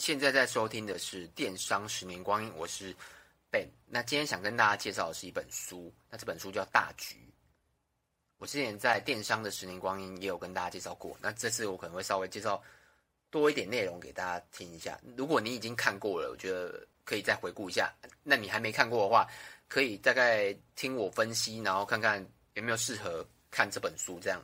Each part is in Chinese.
现在在收听的是《电商十年光阴》，我是 Ben。那今天想跟大家介绍的是一本书，那这本书叫《大局》。我之前在《电商的十年光阴》也有跟大家介绍过，那这次我可能会稍微介绍多一点内容给大家听一下。如果你已经看过了，我觉得可以再回顾一下；那你还没看过的话，可以大概听我分析，然后看看有没有适合看这本书这样。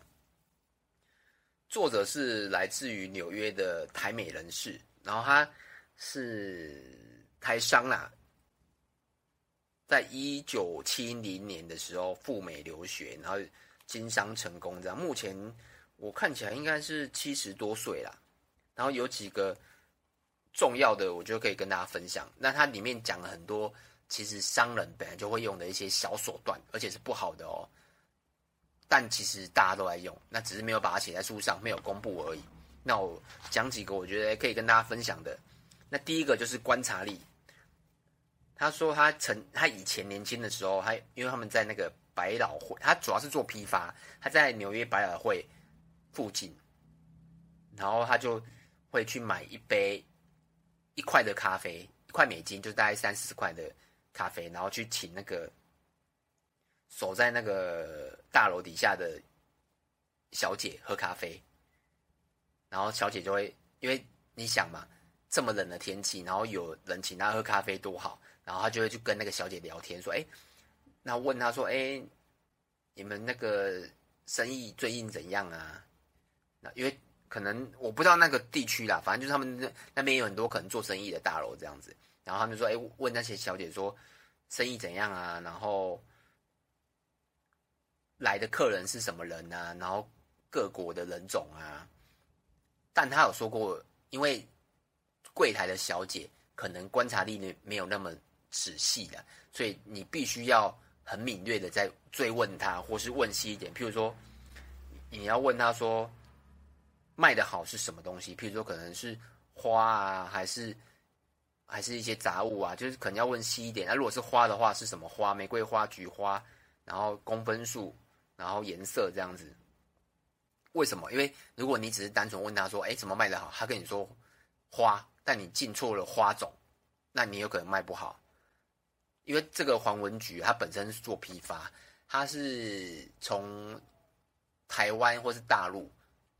作者是来自于纽约的台美人士，然后他是台商啦，在一九七零年的时候赴美留学，然后经商成功。这样目前我看起来应该是七十多岁啦。然后有几个重要的，我就可以跟大家分享。那它里面讲了很多，其实商人本来就会用的一些小手段，而且是不好的哦。但其实大家都在用，那只是没有把它写在书上，没有公布而已。那我讲几个我觉得可以跟大家分享的。那第一个就是观察力。他说他曾他以前年轻的时候，他因为他们在那个百老汇，他主要是做批发，他在纽约百老汇附近，然后他就会去买一杯一块的咖啡，一块美金，就大概三四十块的咖啡，然后去请那个。守在那个大楼底下的小姐喝咖啡，然后小姐就会，因为你想嘛，这么冷的天气，然后有人请她喝咖啡多好，然后她就会去跟那个小姐聊天，说，哎，那问她说，哎，你们那个生意最近怎样啊？那因为可能我不知道那个地区啦，反正就是他们那那边有很多可能做生意的大楼这样子，然后他们说，哎，问那些小姐说，生意怎样啊？然后。来的客人是什么人啊？然后各国的人种啊，但他有说过，因为柜台的小姐可能观察力呢没有那么仔细的，所以你必须要很敏锐的在追问他，或是问细一点。譬如说，你要问他说卖的好是什么东西？譬如说，可能是花啊，还是还是一些杂物啊？就是可能要问细一点。那如果是花的话，是什么花？玫瑰花、菊花，然后公分数。然后颜色这样子，为什么？因为如果你只是单纯问他说：“哎，怎么卖得好？”他跟你说花，但你进错了花种，那你有可能卖不好。因为这个黄文菊它本身是做批发，它是从台湾或是大陆、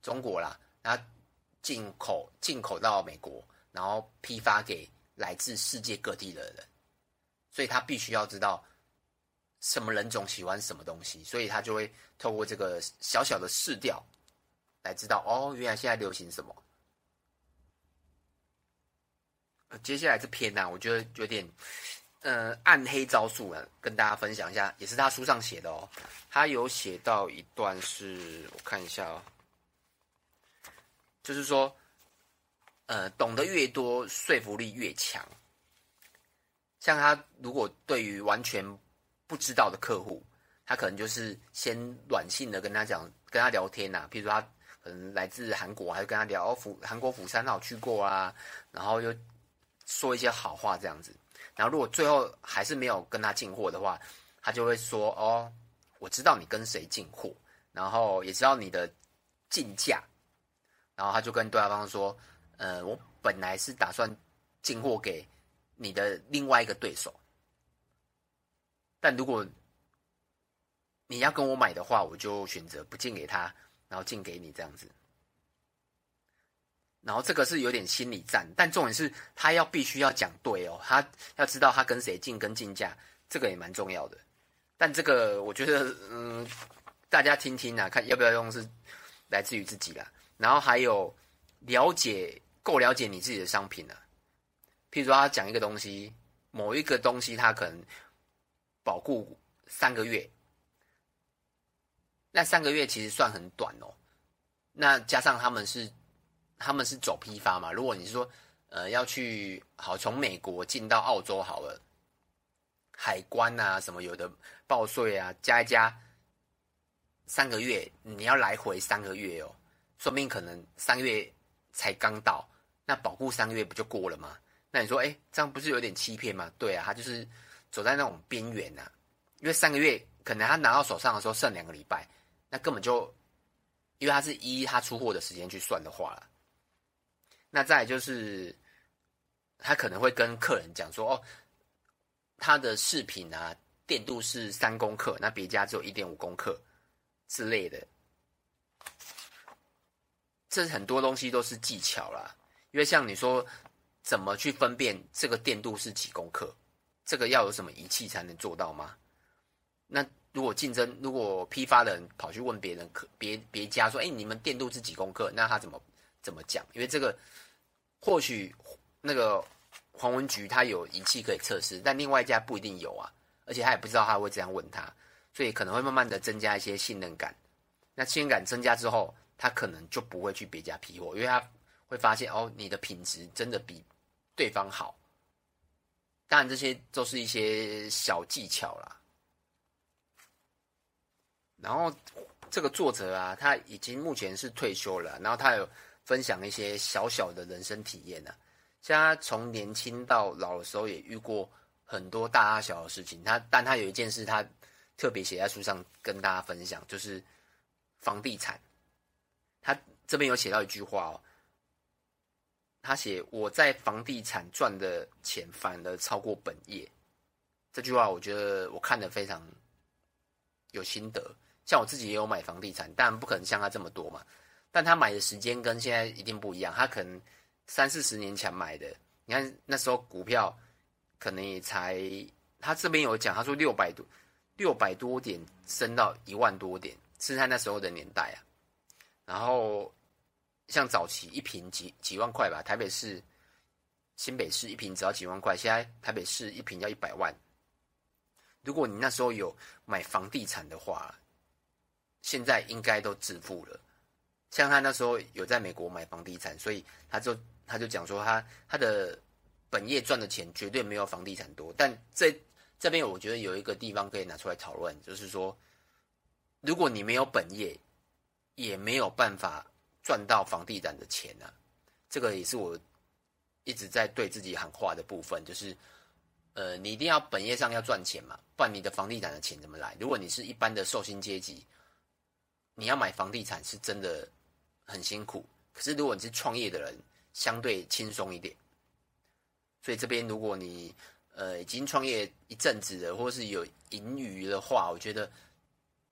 中国啦，然后进口进口到美国，然后批发给来自世界各地的人，所以他必须要知道。什么人种喜欢什么东西，所以他就会透过这个小小的试调来知道哦，原来现在流行什么。接下来这篇呢、我觉得有点呃暗黑招数啊，跟大家分享一下，也是他书上写的哦。他有写到一段是，我看一下哦，就是说，呃，懂得越多，说服力越强。像他如果对于完全不知道的客户，他可能就是先软性的跟他讲，跟他聊天呐、啊。譬如说他可能来自韩国，还跟他聊釜韩国釜山，他有去过啊。然后又说一些好话这样子。然后如果最后还是没有跟他进货的话，他就会说：“哦，我知道你跟谁进货，然后也知道你的进价。”然后他就跟对方说：“呃，我本来是打算进货给你的另外一个对手。”但如果你要跟我买的话，我就选择不进给他，然后进给你这样子。然后这个是有点心理战，但重点是他要必须要讲对哦，他要知道他跟谁进跟进价，这个也蛮重要的。但这个我觉得，嗯，大家听听啊，看要不要用是来自于自己啦。然后还有了解够了解你自己的商品啊，譬如说他讲一个东西，某一个东西他可能。保固三个月，那三个月其实算很短哦。那加上他们是他们是走批发嘛，如果你是说呃要去好从美国进到澳洲好了，海关啊什么有的报税啊加一加，三个月你要来回三个月哦，说不定可能三个月才刚到，那保护三个月不就过了吗？那你说哎，这样不是有点欺骗吗？对啊，他就是。走在那种边缘呐，因为三个月可能他拿到手上的时候剩两个礼拜，那根本就，因为他是依他出货的时间去算的话了。那再就是他可能会跟客人讲说：“哦，他的饰品啊，电镀是三公克，那别家只有一点五公克之类的。”这很多东西都是技巧啦，因为像你说，怎么去分辨这个电镀是几公克？这个要有什么仪器才能做到吗？那如果竞争，如果批发的人跑去问别人，可别别家说：“哎，你们电镀是几公克？”那他怎么怎么讲？因为这个或许那个黄文菊他有仪器可以测试，但另外一家不一定有啊，而且他也不知道他会这样问他，所以可能会慢慢的增加一些信任感。那信任感增加之后，他可能就不会去别家批货，因为他会发现哦，你的品质真的比对方好。当然，这些都是一些小技巧啦。然后这个作者啊，他已经目前是退休了，然后他有分享一些小小的人生体验呢。像他从年轻到老的时候，也遇过很多大大小小的事情。他，但他有一件事，他特别写在书上跟大家分享，就是房地产。他这边有写到一句话哦。他写：“我在房地产赚的钱反而超过本业。”这句话我觉得我看得非常有心得。像我自己也有买房地产，但不可能像他这么多嘛。但他买的时间跟现在一定不一样。他可能三四十年前买的，你看那时候股票可能也才……他这边有讲，他说六百多六百多点升到一万多点，是他那时候的年代啊。然后。像早期一平几几万块吧，台北市、新北市一平只要几万块，现在台北市一平要一百万。如果你那时候有买房地产的话，现在应该都致富了。像他那时候有在美国买房地产，所以他就他就讲说他他的本业赚的钱绝对没有房地产多。但这这边我觉得有一个地方可以拿出来讨论，就是说，如果你没有本业，也没有办法。赚到房地产的钱、啊？这个也是我一直在对自己喊话的部分，就是，呃，你一定要本业上要赚钱嘛，不然你的房地产的钱怎么来？如果你是一般的受薪阶级，你要买房地产是真的很辛苦。可是如果你是创业的人，相对轻松一点。所以这边如果你呃已经创业一阵子了，或是有盈余的话，我觉得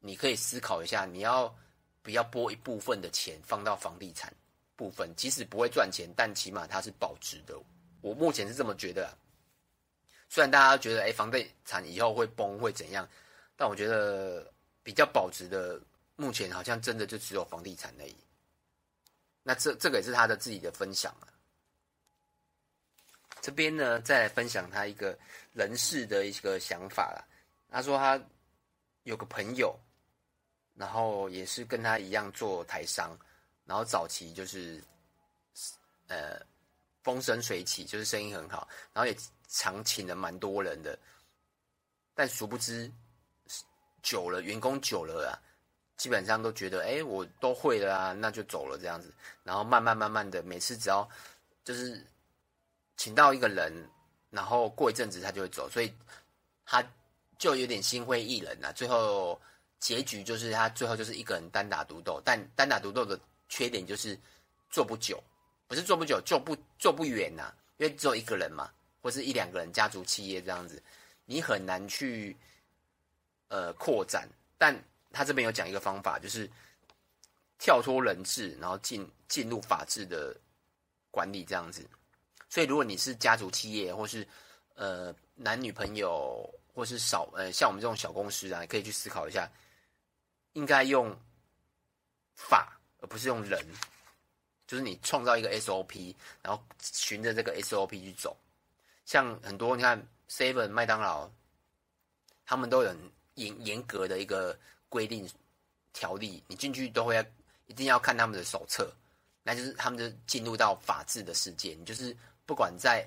你可以思考一下，你要。不要拨一部分的钱放到房地产部分，即使不会赚钱，但起码它是保值的。我目前是这么觉得啊。虽然大家觉得，哎，房地产以后会崩会怎样，但我觉得比较保值的，目前好像真的就只有房地产而已。那这这个也是他的自己的分享啊。这边呢，再来分享他一个人事的一个想法啦。他说他有个朋友。然后也是跟他一样做台商，然后早期就是，呃，风生水起，就是生意很好，然后也常请了蛮多人的，但殊不知，久了员工久了啊，基本上都觉得，哎，我都会了啊，那就走了这样子，然后慢慢慢慢的，每次只要就是请到一个人，然后过一阵子他就会走，所以他就有点心灰意冷了，最后。结局就是他最后就是一个人单打独斗，但单打独斗的缺点就是做不久，不是做不久，做不做不远呐、啊，因为只有一个人嘛，或是一两个人家族企业这样子，你很难去呃扩展。但他这边有讲一个方法，就是跳脱人治，然后进进入法治的管理这样子。所以如果你是家族企业，或是呃男女朋友，或是少呃像我们这种小公司啊，可以去思考一下。应该用法，而不是用人。就是你创造一个 SOP，然后循着这个 SOP 去走。像很多你看 Seven、麦当劳，他们都有严严格的一个规定条例，你进去都会要一定要看他们的手册，那就是他们就进入到法治的世界。你就是不管在，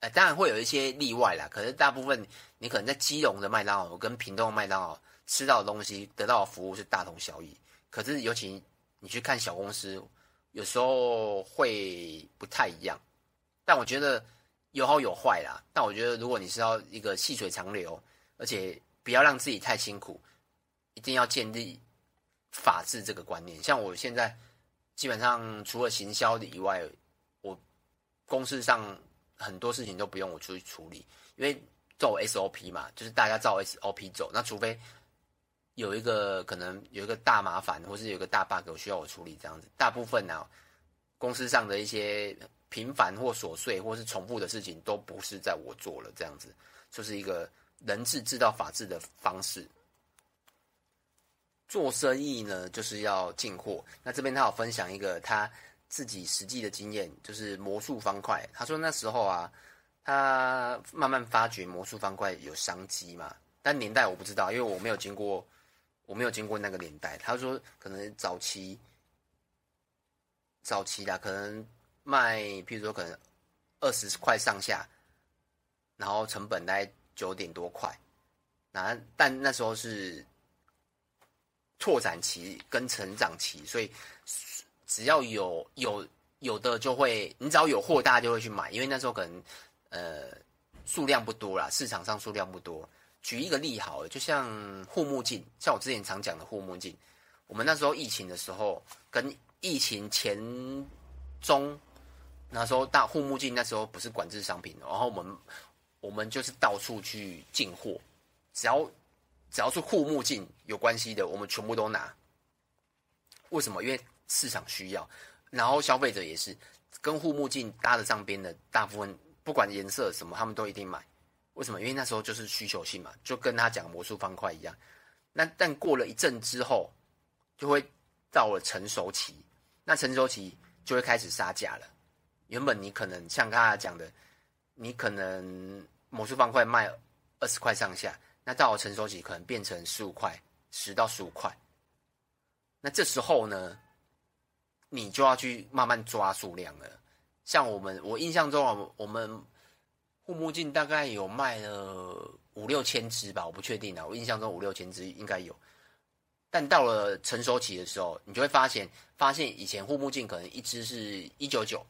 呃，当然会有一些例外啦，可是大部分你可能在基隆的麦当劳跟屏东的麦当劳。吃到的东西，得到的服务是大同小异。可是，尤其你去看小公司，有时候会不太一样。但我觉得有好有坏啦。但我觉得，如果你是要一个细水长流，而且不要让自己太辛苦，一定要建立法治这个观念。像我现在基本上除了行销的以外，我公司上很多事情都不用我出去处理，因为走 SOP 嘛，就是大家照 SOP 走。那除非有一个可能有一个大麻烦，或是有一个大 bug 需要我处理这样子。大部分呢、啊，公司上的一些频繁或琐碎或是重复的事情，都不是在我做了这样子，就是一个人治知道法治的方式。做生意呢，就是要进货。那这边他有分享一个他自己实际的经验，就是魔术方块。他说那时候啊，他慢慢发觉魔术方块有商机嘛，但年代我不知道，因为我没有经过，我没有经过那个年代。他说可能早期，早期的可能卖，譬如说可能二十块上下，然后成本大概九点多块，那但那时候是。拓展期跟成长期，所以只要有有有的就会，你只要有货，大家就会去买，因为那时候可能呃数量不多啦，市场上数量不多。举一个例好了，就像护目镜，像我之前常讲的护目镜，我们那时候疫情的时候，跟疫情前中那时候大护目镜那时候不是管制商品，然后我们我们就是到处去进货，只要。只要是护目镜有关系的，我们全部都拿。为什么？因为市场需要，然后消费者也是跟护目镜搭得上边的，大部分不管颜色什么，他们都一定买。为什么？因为那时候就是需求性嘛，就跟他讲魔术方块一样。那但过了一阵之后，就会到了成熟期，那成熟期就会开始杀价了。原本你可能像刚才讲的，你可能魔术方块卖二十块上下。那到了成熟期，可能变成十五块，十到十五块。那这时候呢，你就要去慢慢抓数量了。像我们，我印象中啊，我们护目镜大概有卖了五六千只吧，我不确定啊。我印象中五六千只应该有。但到了成熟期的时候，你就会发现，发现以前护目镜可能一只是一九九，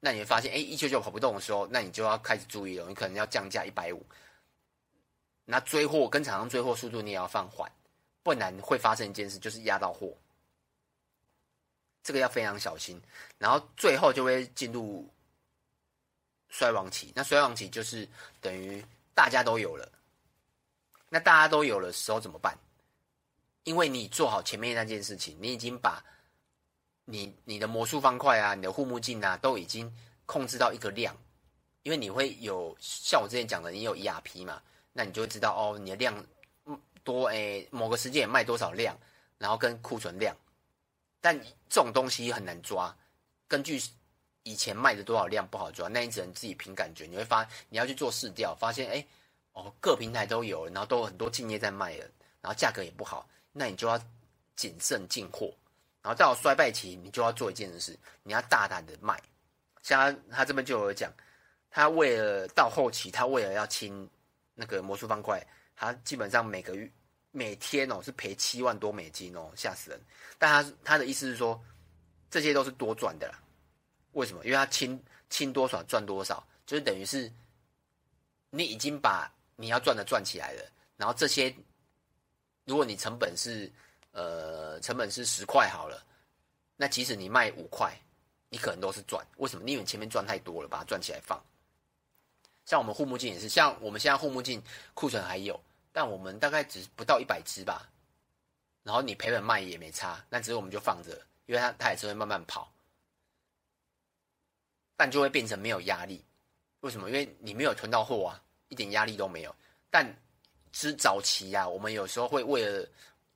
那你会发现，哎，一九九跑不动的时候，那你就要开始注意了，你可能要降价一百五。那追货跟厂商追货速度你也要放缓，不然会发生一件事，就是压到货。这个要非常小心，然后最后就会进入衰亡期。那衰亡期就是等于大家都有了，那大家都有了时候怎么办？因为你做好前面那件事情，你已经把你你的魔术方块啊、你的护目镜啊都已经控制到一个量，因为你会有像我之前讲的，你有 ERP 嘛。那你就会知道哦，你的量多诶，某个时间也卖多少量，然后跟库存量，但这种东西很难抓，根据以前卖的多少量不好抓，那你只能自己凭感觉。你会发，你要去做试调，发现诶，哦，各平台都有，然后都有很多竞业在卖了，然后价格也不好，那你就要谨慎进货。然后到了衰败期，你就要做一件事，你要大胆的卖。像他他这边就有讲，他为了到后期，他为了要清。那个魔术方块，他基本上每个月、每天哦是赔七万多美金哦，吓死人。但他他的意思是说，这些都是多赚的啦。为什么？因为他清清多少赚多少，就是等于是你已经把你要赚的赚起来了。然后这些，如果你成本是呃成本是十块好了，那即使你卖五块，你可能都是赚。为什么？因为你前面赚太多了，把它赚起来放。像我们护目镜也是，像我们现在护目镜库存还有，但我们大概只不到一百只吧。然后你赔本卖也没差，那只是我们就放着，因为它它也是会慢慢跑，但就会变成没有压力。为什么？因为你没有囤到货啊，一点压力都没有。但之早期、啊，我们有时候会为了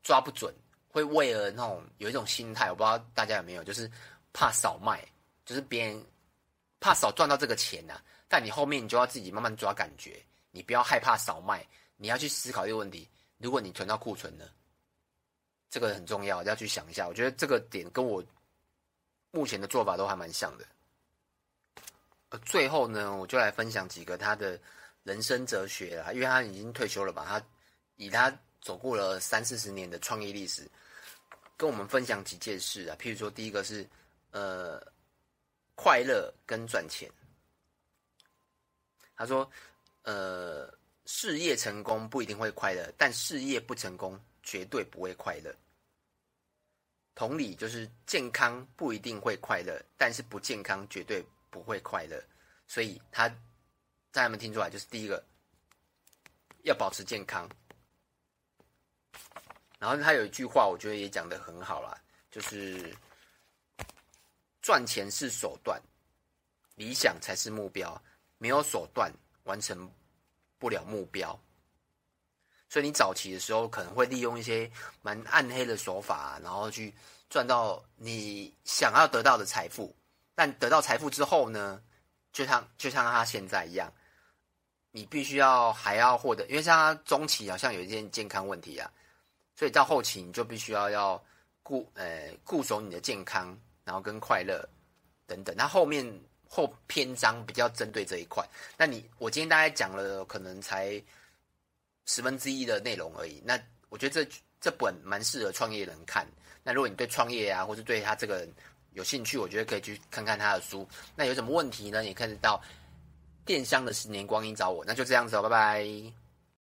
抓不准，会为了那种有一种心态，我不知道大家有没有，就是怕少卖，就是别人怕少赚到这个钱呐、但你后面你就要自己慢慢抓感觉，你不要害怕少卖，你要去思考一个问题：如果你囤到库存了，这个很重要，要去想一下。我觉得这个点跟我目前的做法都还蛮像的。呃，最后呢，我就来分享几个他的人生哲学啦，因为他已经退休了吧，他以他走过了三四十年的创业历史，跟我们分享几件事啊。譬如说，第一个是呃，快乐跟赚钱。他说：“呃，事业成功不一定会快乐，但事业不成功绝对不会快乐。同理，就是健康不一定会快乐，但是不健康绝对不会快乐。所以他大家有没有听出来？就是第一个要保持健康。然后他有一句话，我觉得也讲得很好啦，就是赚钱是手段，理想才是目标。没有手段，完成不了目标。所以你早期的时候可能会利用一些蛮暗黑的手法，然后去赚到你想要得到的财富。但得到财富之后呢，就像就像他现在一样，你必须要还要获得，因为像他中期好像有一件健康问题啊，所以到后期你就必须要要固呃固守你的健康，然后跟快乐等等。那后面后篇章比较针对这一块。那你我今天大概讲了可能才。十分之一的内容而已。那我觉得这这本蛮适合创业人看。那如果你对创业啊，或是对他这个人有兴趣，我觉得可以去看看他的书。那有什么问题呢？你可以到电商的十年光阴找我。那就这样子哦，拜拜。